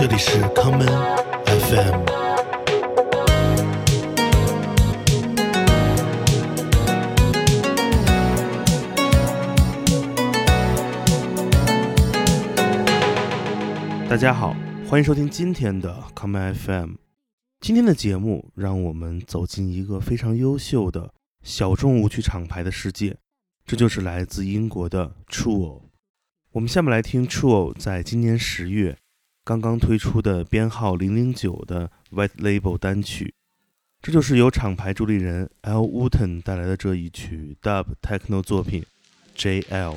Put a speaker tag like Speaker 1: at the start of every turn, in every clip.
Speaker 1: 这里是康门 FM。大家好，欢迎收听今天的康门 FM。今天的节目让我们走进一个非常优秀的小众舞曲厂牌的世界，这就是来自英国的 True。我们下面来听 True 在今年十月刚刚推出的编号零零九的 White Label 单曲，这就是由厂牌主理人 L Wooten 带来的这一曲 Dub Techno 作品 JL。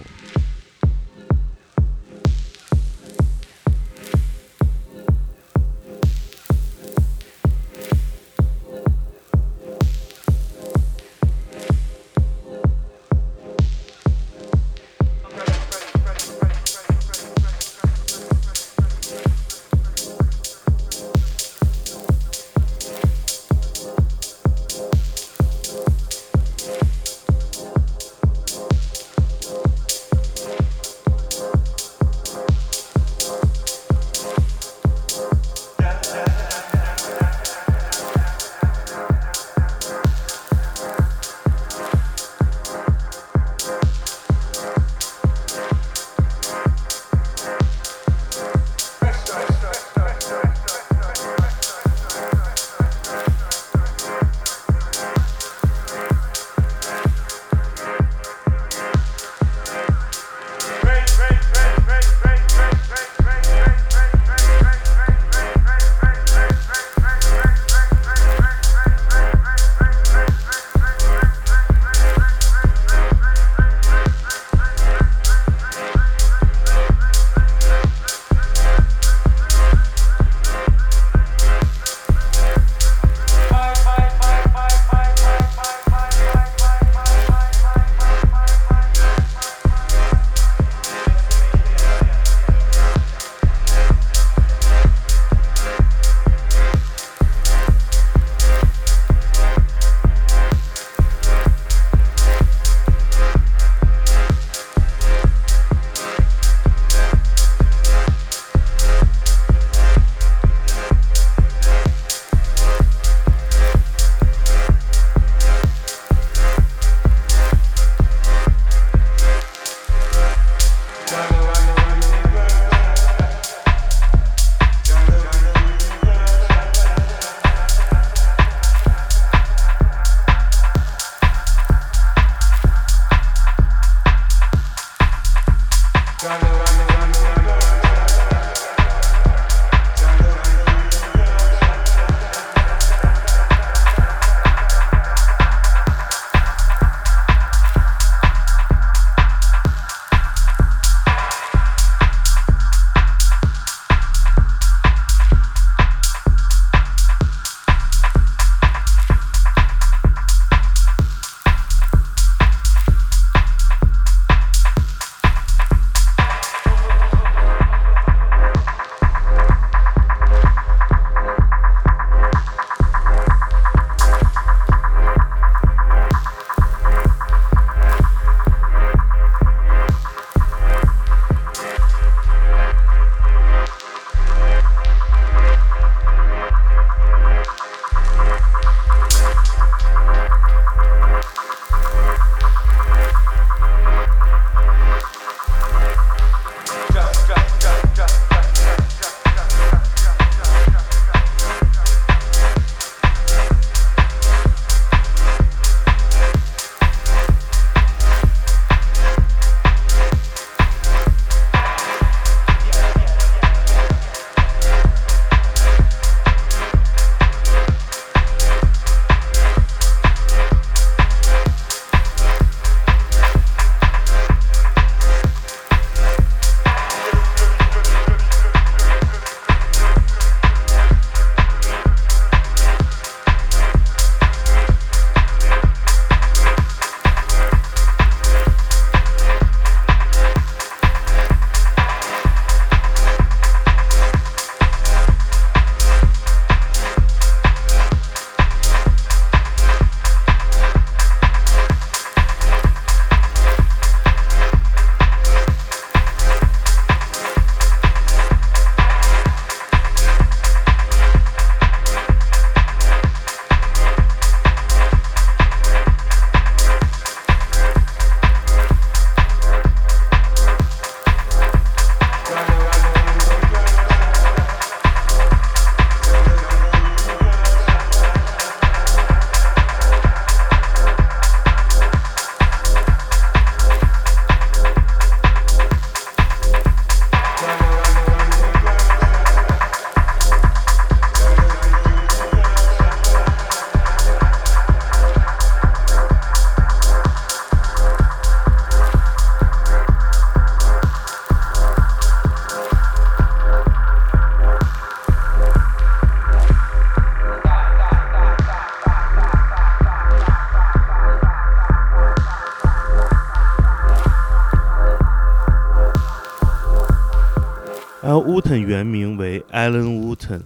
Speaker 1: Wooten 原名为 Alan Wooten，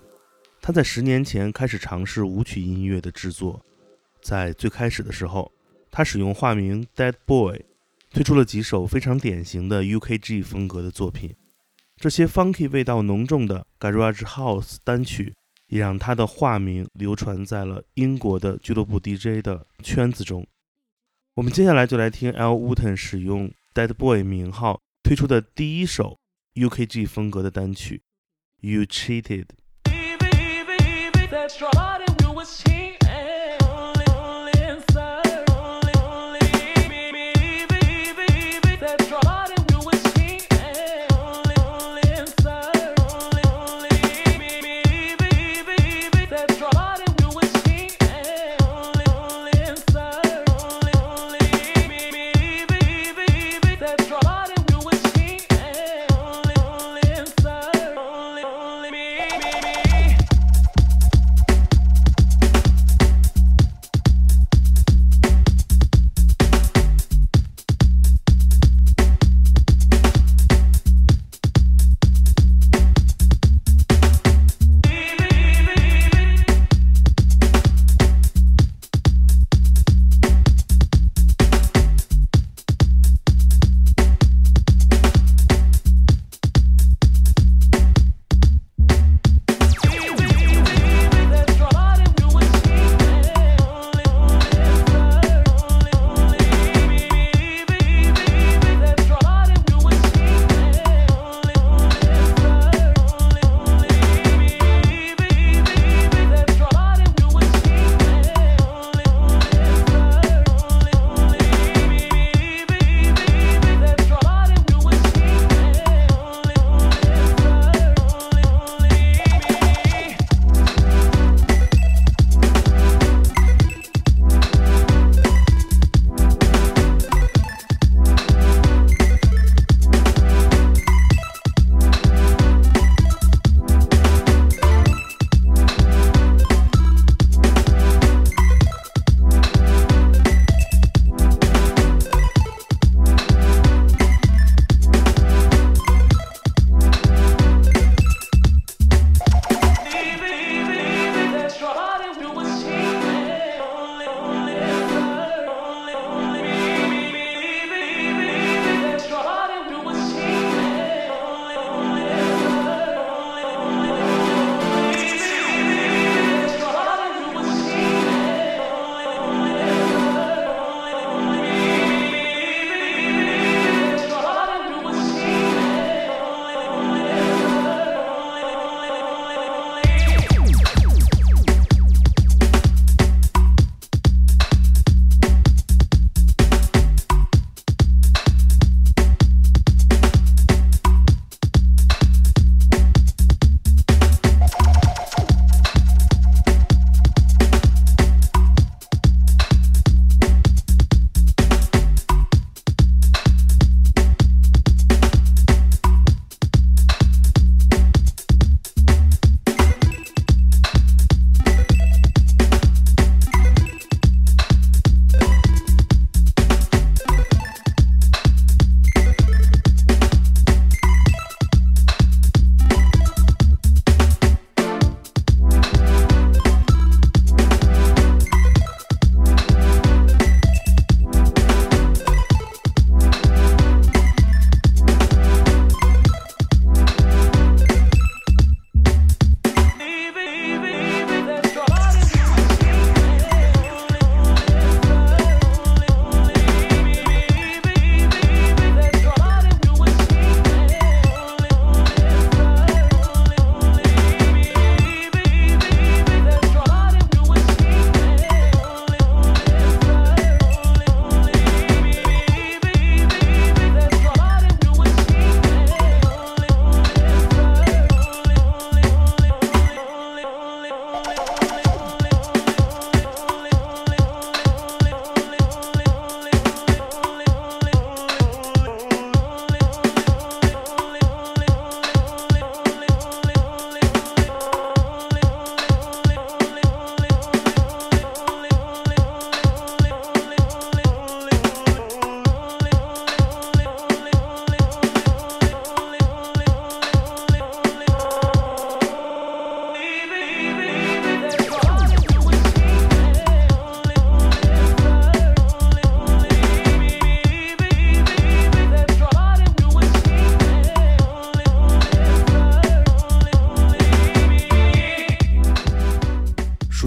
Speaker 1: 他在十年前开始尝试舞曲音乐的制作。在最开始的时候，他使用化名 Dead Boy，推出了几首非常典型的 UKG 风格的作品。这些 funky 味道浓重的 Garage House 单曲，也让他的化名流传在了英国的俱乐部 DJ 的圈子中。我们接下来就来听 L Wooten 使用 Dead Boy 名号推出的第一首 UKG 风格的单曲《You Cheated》。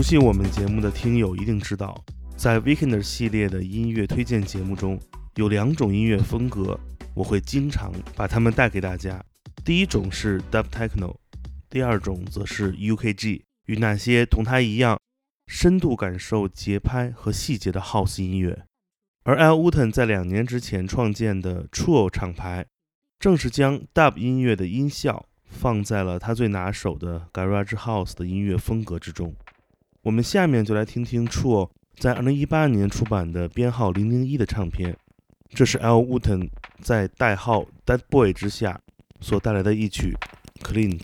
Speaker 1: 悉我们节目的听友一定知道，在 Weekender 系列的音乐推荐节目中，有两种音乐风格，我会经常把它们带给大家。第一种是 Dub Techno，第二种则是 UKG，与那些同他一样深度感受节拍和细节的 House 音乐。而 El Wooten 在两年之前创建的 True 厂牌，正是将 Dub 音乐的音效放在了他最拿手的 Garage House 的音乐风格之中。我们下面就来听听 True 在二零一八年出版的编号零零一的唱片，这是 L. Wooten 在代号 Dead Boy 之下所带来的一曲 Clint。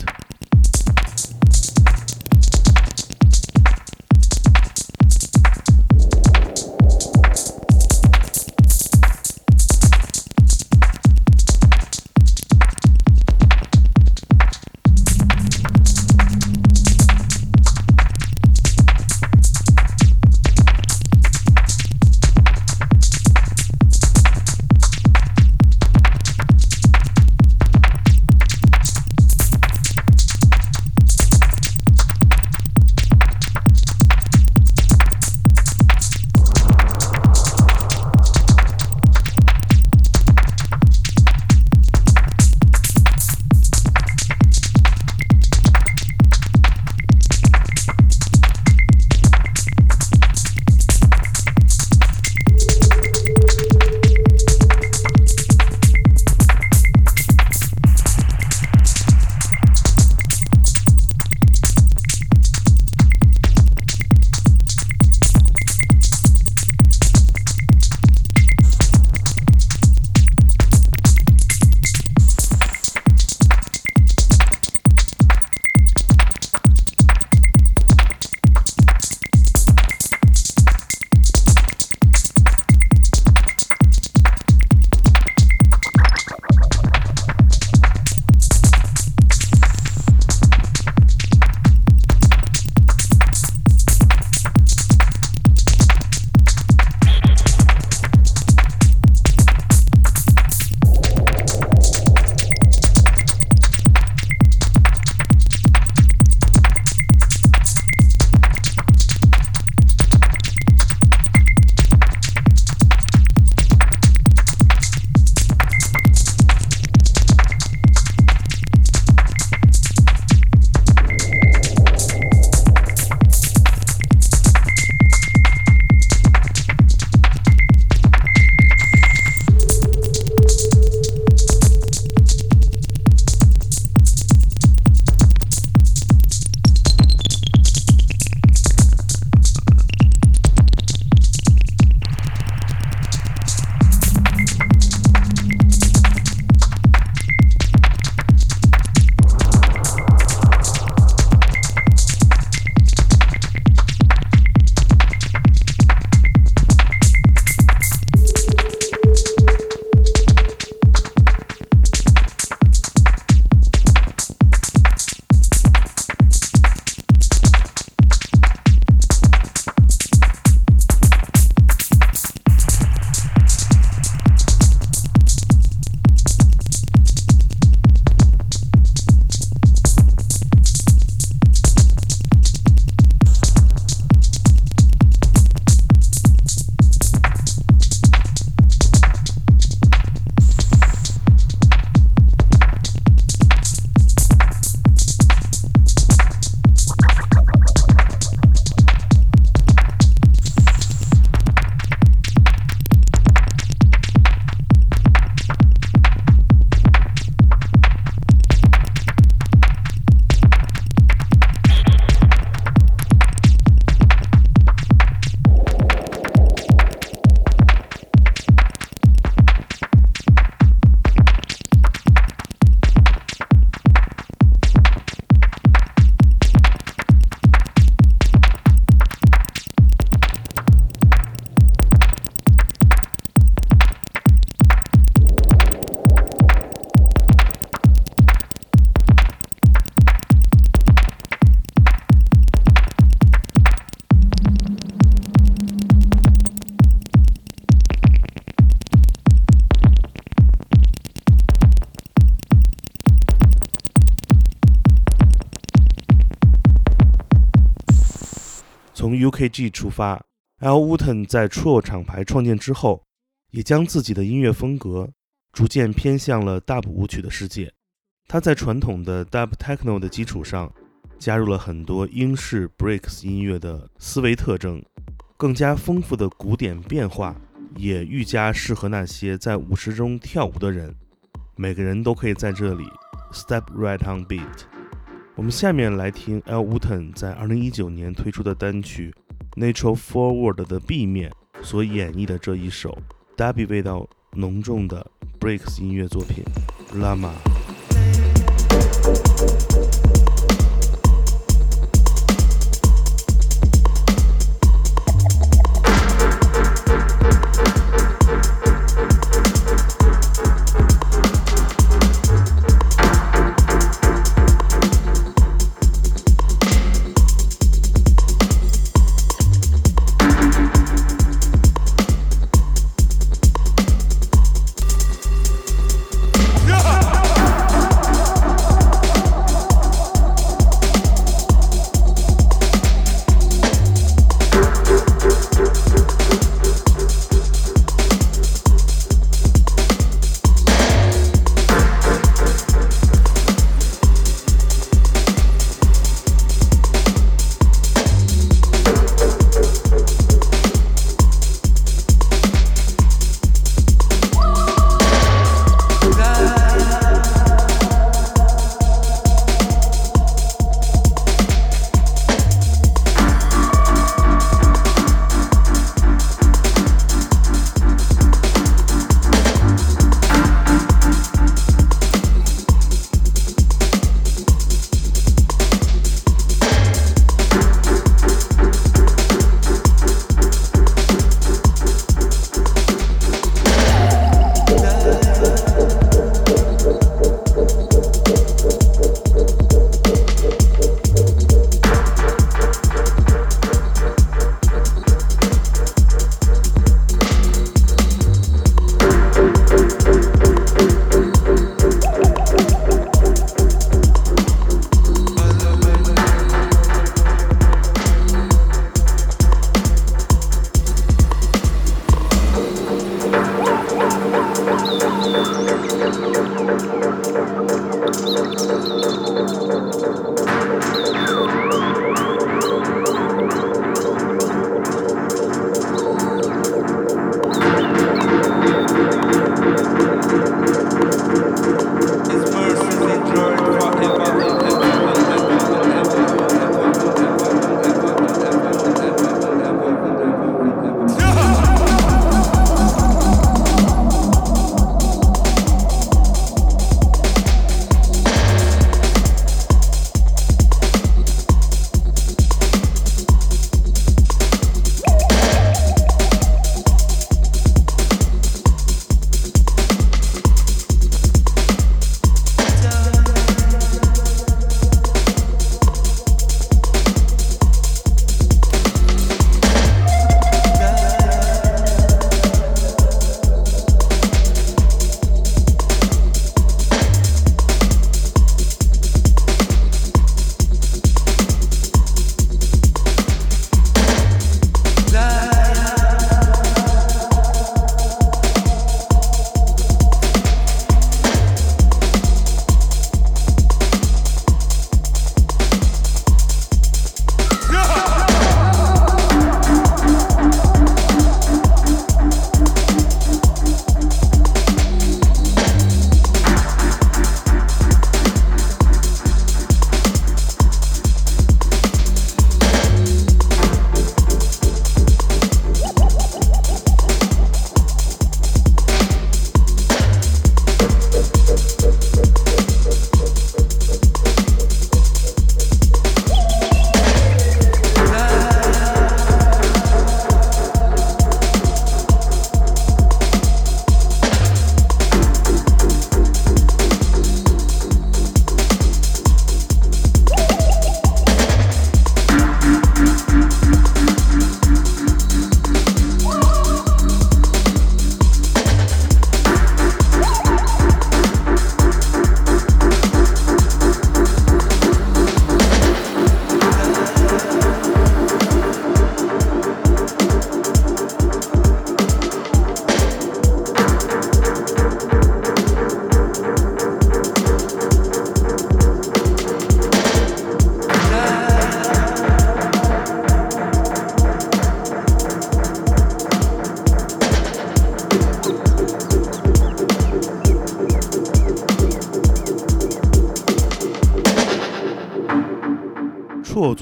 Speaker 1: 从 UKG 出发，Al Wooten 在 True 厂牌创建之后，也将自己的音乐风格逐渐偏向了 Dub 舞曲的世界。他在传统的 Dub Techno 的基础上，加入了很多英式 Breaks 音乐的思维特征，更加丰富的鼓点变化，也愈加适合那些在舞池中跳舞的人。每个人都可以在这里 Step right on beat。我们下面来听 Al Wooten 在2019年推出的单曲《Natural Forward》的 B 面所演绎的这一首 d a b b y 味道浓重的 Breaks 音乐作品《Lama》。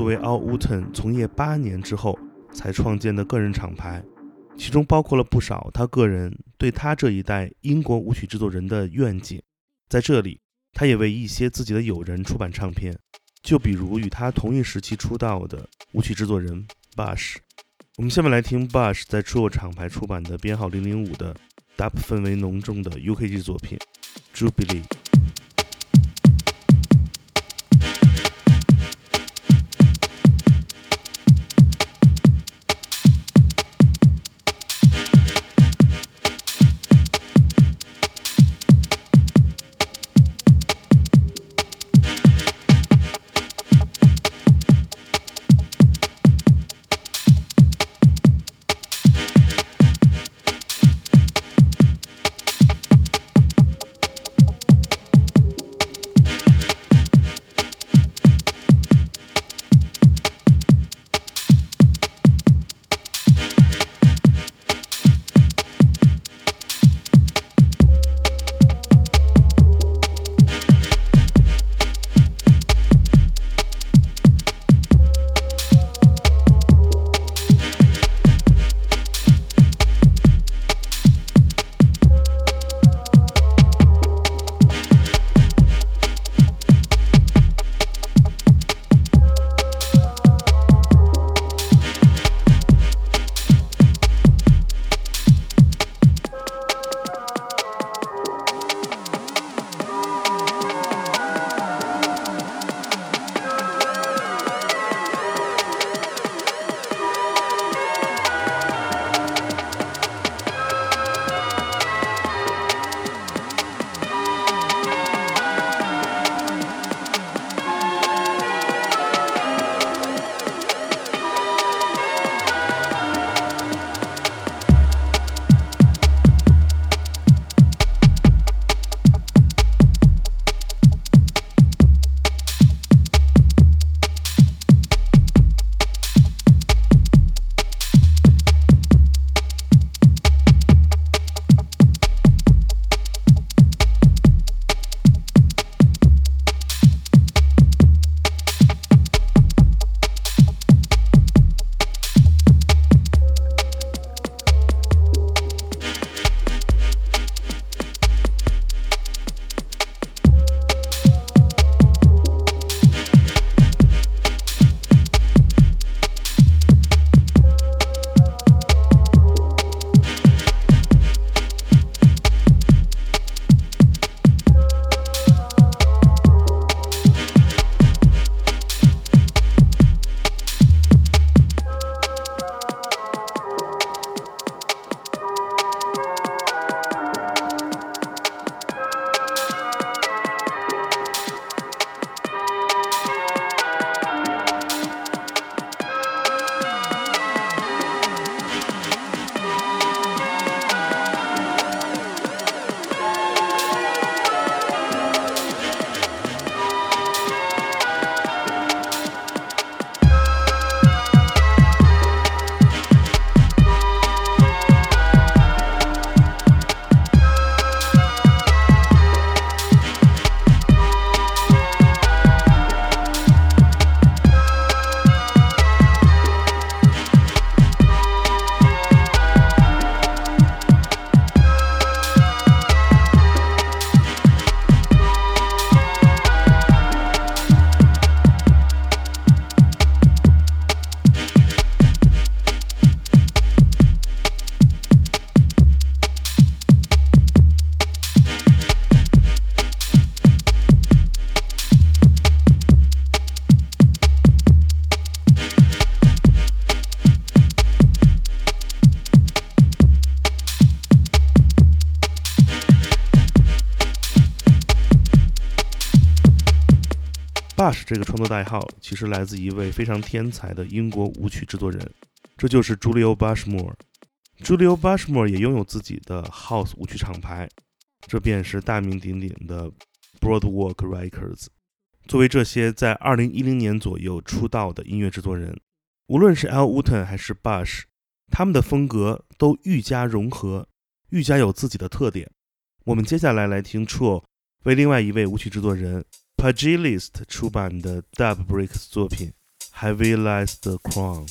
Speaker 1: 作为 Al Wooten 从业八年之后才创建的个人厂牌，其中包括了不少他个人对他这一代英国舞曲制作人的愿景。在这里，他也为一些自己的友人出版唱片，就比如与他同一时期出道的舞曲制作人 Bush。我们下面来听 Bush 在 True 厂牌出版的编号零零五的 Dub 氛围浓重的 UKG 作品《Jubilee》。这个创作代号其实来自一位非常天才的英国舞曲制作人，这就是 Julio Bashmore。Julio Bashmore 也拥有自己的 House 舞曲厂牌，这便是大名鼎鼎的 Broadwalk Records。作为这些在2010年左右出道的音乐制作人，无论是 Al Wooten 还是 Bush，他们的风格都愈加融合，愈加有自己的特点。我们接下来来听 True 为另外一位舞曲制作人。Pagilist 出版的 Dub Breaks 作品 Heavy Lies the Crown。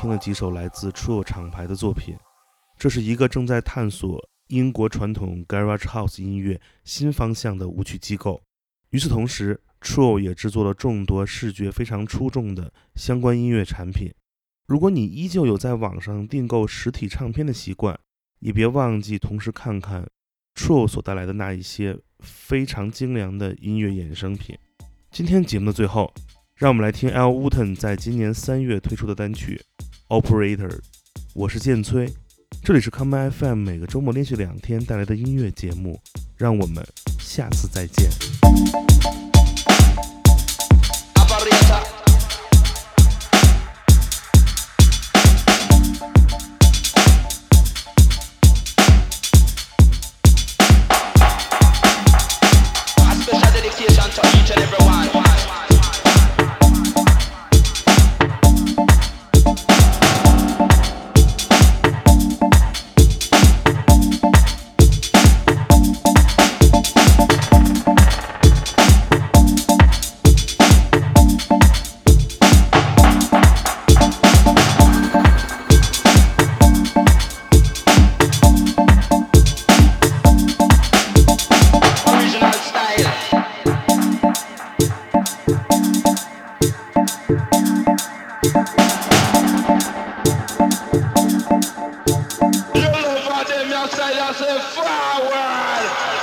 Speaker 1: 听了几首来自 True 厂牌的作品，这是一个正在探索英国传统 Garage House 音乐新方向的舞曲机构。与此同时，True 也制作了众多视觉非常出众的相关音乐产品。如果你依旧有在网上订购实体唱片的习惯，也别忘记同时看看 True 所带来的那一些非常精良的音乐衍生品。今天节目的最后，让我们来听 L Wooten 在今年三月推出的单曲《Operator》。我是剑崔，这里是康麦 FM 每个周末连续两天带来的音乐节目，让我们下次再见。
Speaker 2: Joseph forward.